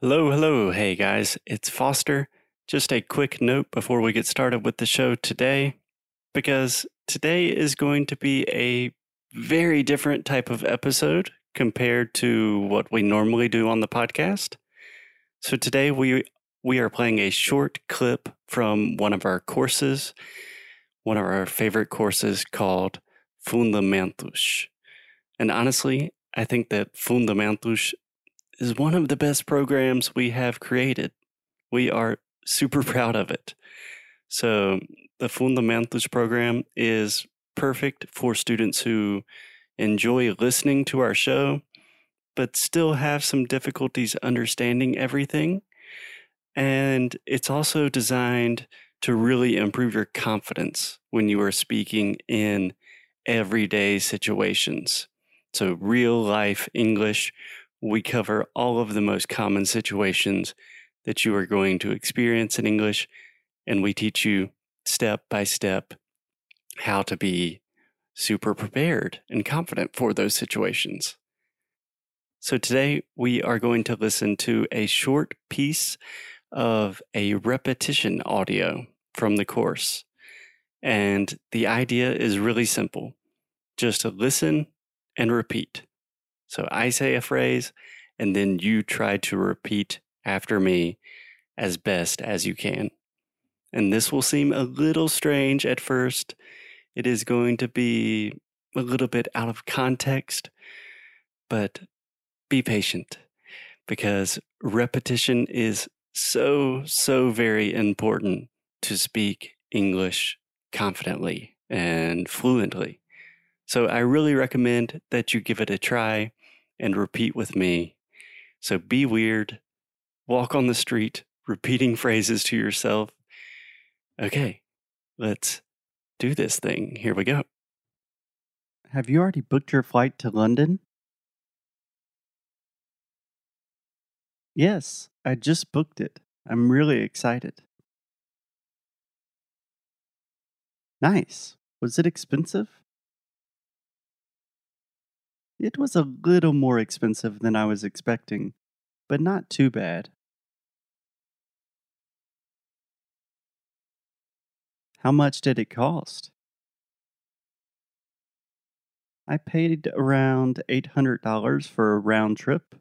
Hello, hello. Hey guys, it's Foster. Just a quick note before we get started with the show today, because today is going to be a very different type of episode compared to what we normally do on the podcast. So today we we are playing a short clip from one of our courses, one of our favorite courses called Fundamentos. And honestly, I think that Fundamentos is one of the best programs we have created. We are super proud of it. So, the Fundamentos program is perfect for students who enjoy listening to our show, but still have some difficulties understanding everything. And it's also designed to really improve your confidence when you are speaking in everyday situations. So, real life English we cover all of the most common situations that you are going to experience in English, and we teach you step by step how to be super prepared and confident for those situations. So, today we are going to listen to a short piece of a repetition audio from the course. And the idea is really simple just listen and repeat. So I say a phrase, and then you try to repeat after me as best as you can. And this will seem a little strange at first. It is going to be a little bit out of context, but be patient because repetition is so, so very important to speak English confidently and fluently. So I really recommend that you give it a try and repeat with me. So be weird, walk on the street, repeating phrases to yourself. Okay, let's do this thing. Here we go. Have you already booked your flight to London? Yes, I just booked it. I'm really excited. Nice. Was it expensive? It was a little more expensive than I was expecting, but not too bad. How much did it cost? I paid around $800 for a round trip.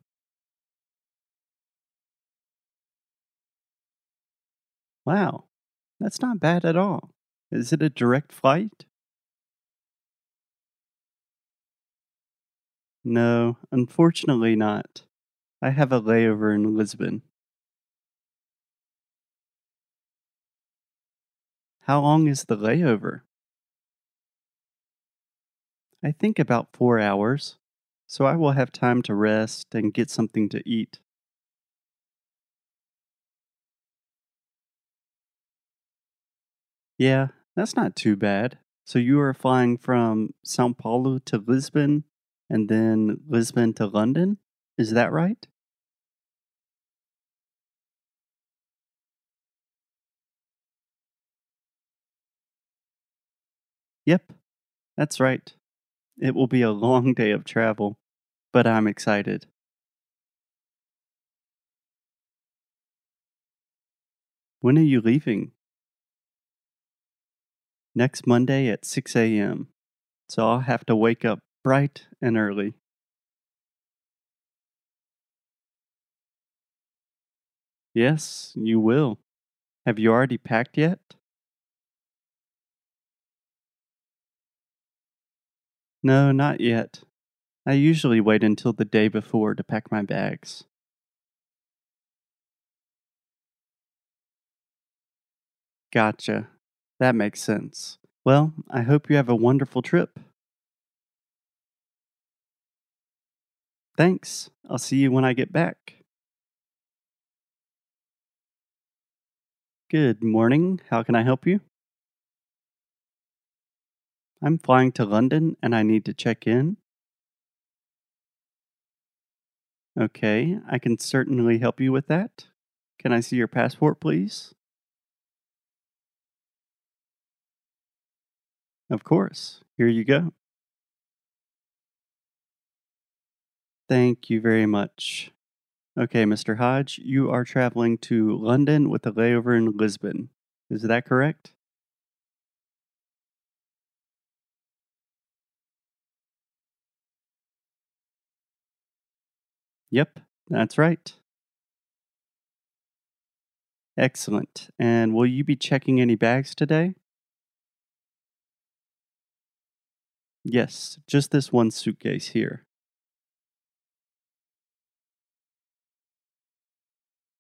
Wow, that's not bad at all. Is it a direct flight? No, unfortunately not. I have a layover in Lisbon. How long is the layover? I think about four hours, so I will have time to rest and get something to eat. Yeah, that's not too bad. So you are flying from Sao Paulo to Lisbon and then Lisbon to London. Is that right? Yep, that's right. It will be a long day of travel, but I'm excited. When are you leaving? Next Monday at 6 a.m. So I'll have to wake up bright and early. Yes, you will. Have you already packed yet? No, not yet. I usually wait until the day before to pack my bags. Gotcha. That makes sense. Well, I hope you have a wonderful trip. Thanks. I'll see you when I get back. Good morning. How can I help you? I'm flying to London and I need to check in. Okay, I can certainly help you with that. Can I see your passport, please? Of course. Here you go. Thank you very much. Okay, Mr. Hodge, you are traveling to London with a layover in Lisbon. Is that correct? Yep, that's right. Excellent. And will you be checking any bags today? Yes, just this one suitcase here.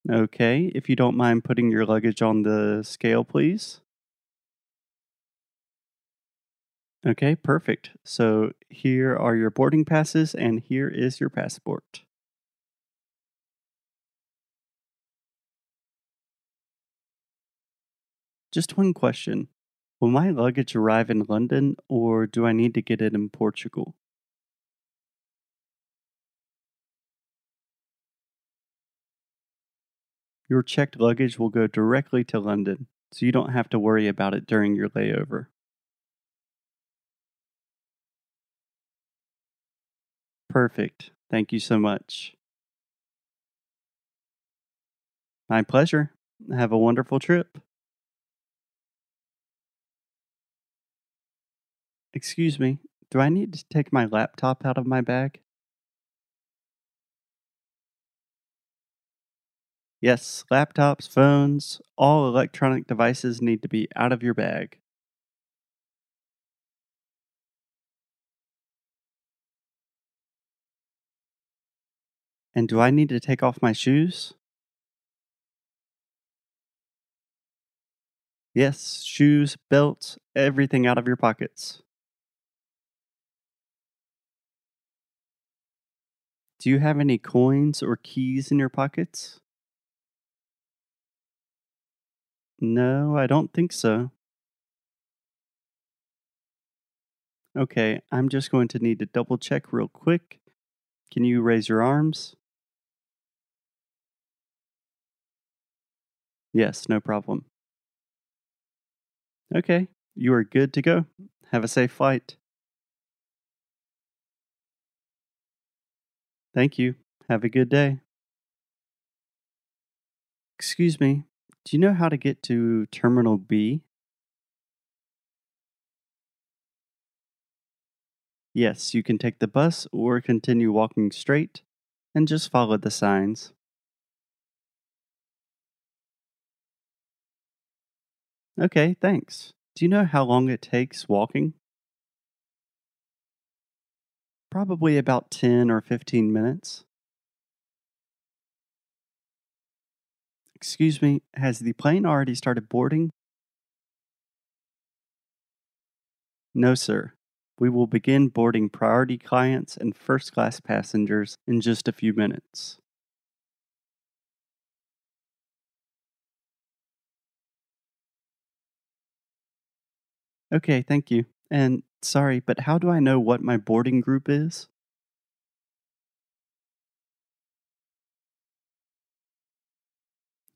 Okay, if you don't mind putting your luggage on the scale, please. Okay, perfect. So here are your boarding passes, and here is your passport. Just one question. Will my luggage arrive in London, or do I need to get it in Portugal? Your checked luggage will go directly to London, so you don't have to worry about it during your layover. Perfect. Thank you so much. My pleasure. Have a wonderful trip. Excuse me, do I need to take my laptop out of my bag? Yes, laptops, phones, all electronic devices need to be out of your bag. And do I need to take off my shoes? Yes, shoes, belts, everything out of your pockets. Do you have any coins or keys in your pockets? No, I don't think so. Okay, I'm just going to need to double check real quick. Can you raise your arms? Yes, no problem. Okay, you are good to go. Have a safe flight. Thank you. Have a good day. Excuse me, do you know how to get to Terminal B? Yes, you can take the bus or continue walking straight and just follow the signs. Okay, thanks. Do you know how long it takes walking? Probably about 10 or 15 minutes. Excuse me, has the plane already started boarding? No, sir. We will begin boarding priority clients and first class passengers in just a few minutes. Okay, thank you. And sorry, but how do I know what my boarding group is?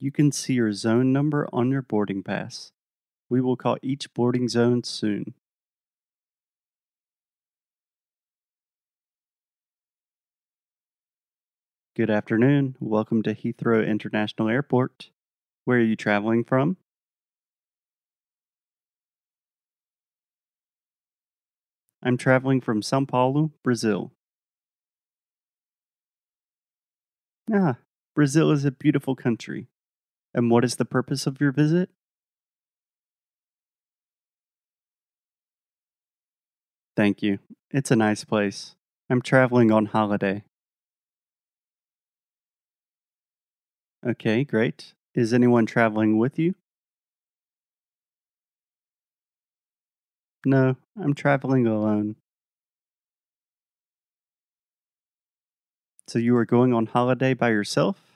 You can see your zone number on your boarding pass. We will call each boarding zone soon. Good afternoon. Welcome to Heathrow International Airport. Where are you traveling from? I'm traveling from Sao Paulo, Brazil. Ah, Brazil is a beautiful country. And what is the purpose of your visit? Thank you. It's a nice place. I'm traveling on holiday. Okay, great. Is anyone traveling with you? No, I'm traveling alone. So you are going on holiday by yourself?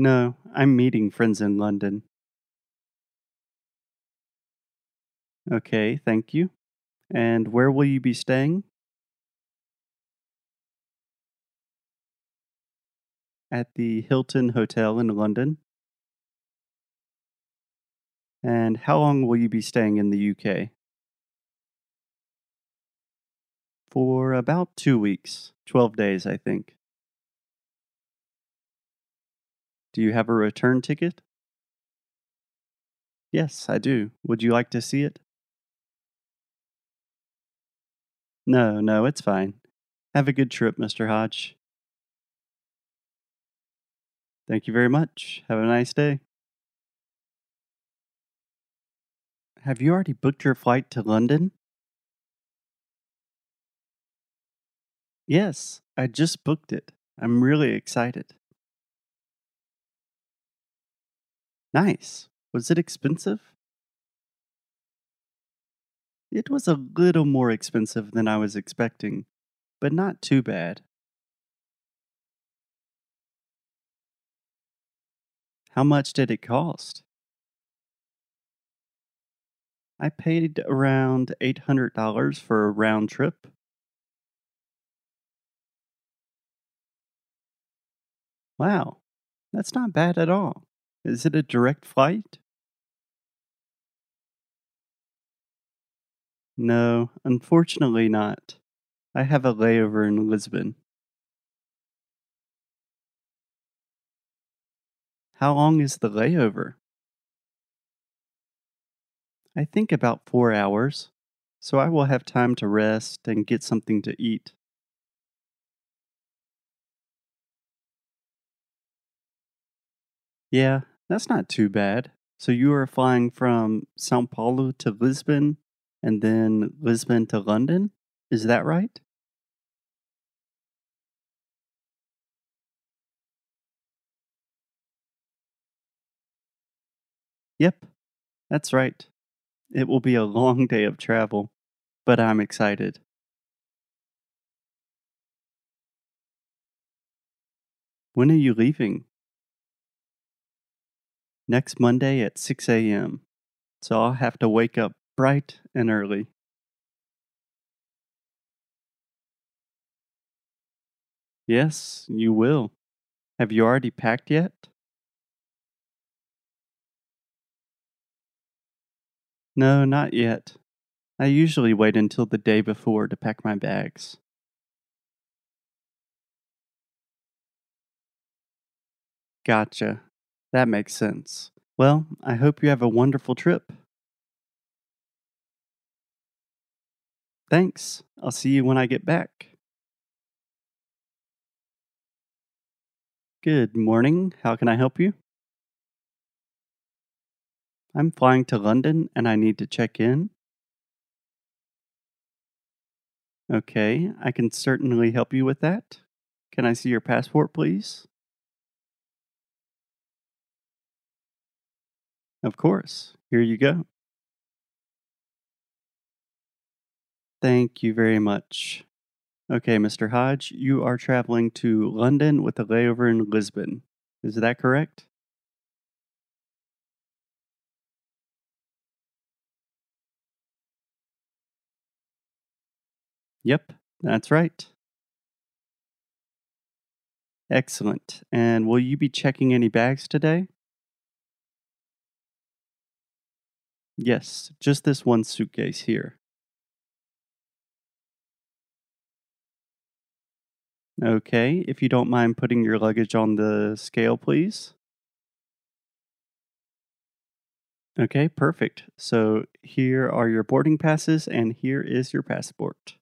No, I'm meeting friends in London. Okay, thank you. And where will you be staying? At the Hilton Hotel in London. And how long will you be staying in the UK? For about two weeks, 12 days, I think. Do you have a return ticket? Yes, I do. Would you like to see it? No, no, it's fine. Have a good trip, Mr. Hodge. Thank you very much. Have a nice day. Have you already booked your flight to London? Yes, I just booked it. I'm really excited. Nice. Was it expensive? It was a little more expensive than I was expecting, but not too bad. How much did it cost? I paid around $800 for a round trip. Wow, that's not bad at all. Is it a direct flight? No, unfortunately not. I have a layover in Lisbon. How long is the layover? I think about four hours, so I will have time to rest and get something to eat. Yeah, that's not too bad. So you are flying from Sao Paulo to Lisbon and then Lisbon to London? Is that right? Yep, that's right. It will be a long day of travel, but I'm excited. When are you leaving? Next Monday at 6 a.m. So I'll have to wake up bright and early. Yes, you will. Have you already packed yet? No, not yet. I usually wait until the day before to pack my bags. Gotcha. That makes sense. Well, I hope you have a wonderful trip. Thanks. I'll see you when I get back. Good morning. How can I help you? I'm flying to London and I need to check in. Okay, I can certainly help you with that. Can I see your passport, please? Of course. Here you go. Thank you very much. Okay, Mr. Hodge, you are traveling to London with a layover in Lisbon. Is that correct? Yep, that's right. Excellent. And will you be checking any bags today? Yes, just this one suitcase here. Okay, if you don't mind putting your luggage on the scale, please. Okay, perfect. So here are your boarding passes, and here is your passport.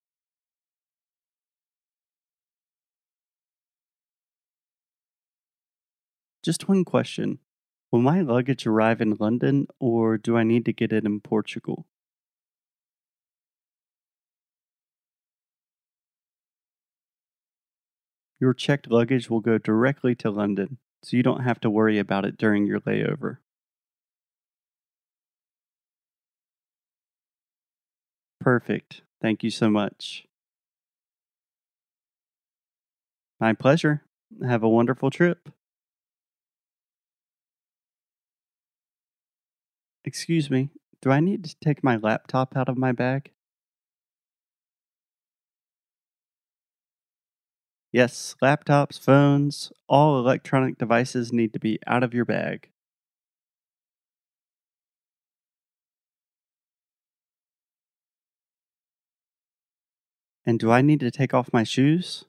Just one question Will my luggage arrive in London, or do I need to get it in Portugal? Your checked luggage will go directly to London, so you don't have to worry about it during your layover. Perfect. Thank you so much. My pleasure. Have a wonderful trip. Excuse me, do I need to take my laptop out of my bag? Yes, laptops, phones, all electronic devices need to be out of your bag. And do I need to take off my shoes?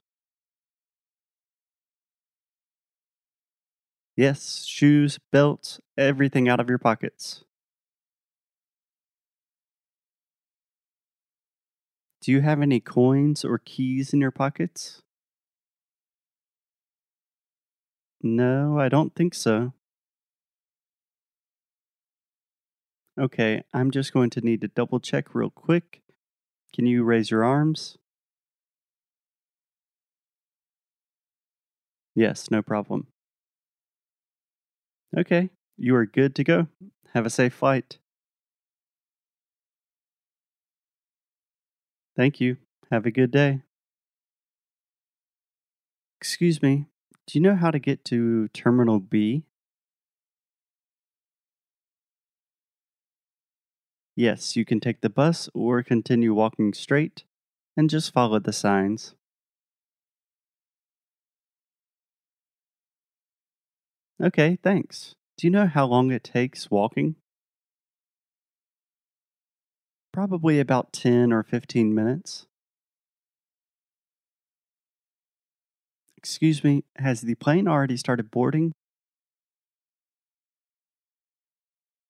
Yes, shoes, belts, everything out of your pockets. Do you have any coins or keys in your pockets? No, I don't think so. Okay, I'm just going to need to double check real quick. Can you raise your arms? Yes, no problem. Okay, you are good to go. Have a safe flight. Thank you. Have a good day. Excuse me, do you know how to get to Terminal B? Yes, you can take the bus or continue walking straight and just follow the signs. Okay, thanks. Do you know how long it takes walking? Probably about 10 or 15 minutes. Excuse me, has the plane already started boarding?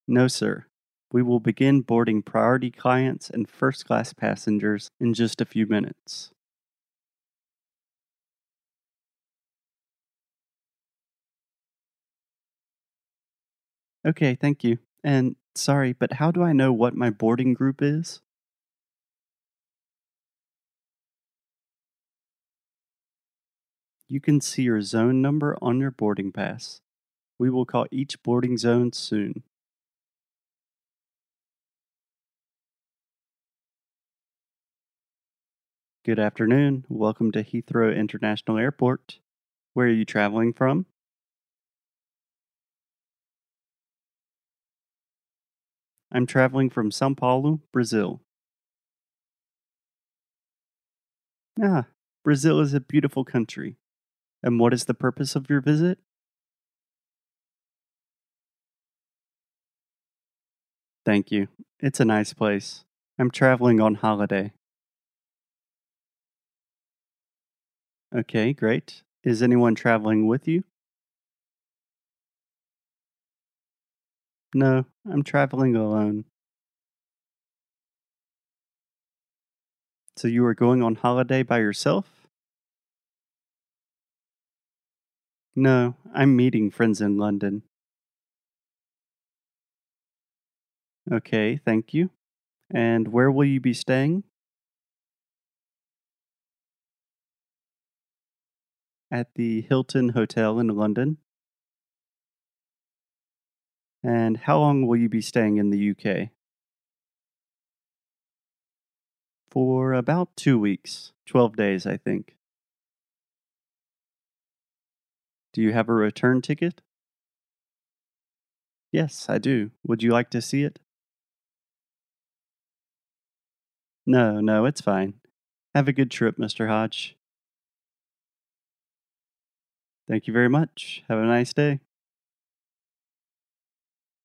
No, sir. We will begin boarding priority clients and first class passengers in just a few minutes. Okay, thank you. And sorry, but how do I know what my boarding group is? You can see your zone number on your boarding pass. We will call each boarding zone soon. Good afternoon. Welcome to Heathrow International Airport. Where are you traveling from? I'm traveling from Sao Paulo, Brazil. Ah, Brazil is a beautiful country. And what is the purpose of your visit? Thank you. It's a nice place. I'm traveling on holiday. Okay, great. Is anyone traveling with you? No, I'm traveling alone. So you are going on holiday by yourself? No, I'm meeting friends in London. Okay, thank you. And where will you be staying? At the Hilton Hotel in London. And how long will you be staying in the UK? For about two weeks, 12 days, I think. Do you have a return ticket? Yes, I do. Would you like to see it? No, no, it's fine. Have a good trip, Mr. Hodge. Thank you very much. Have a nice day.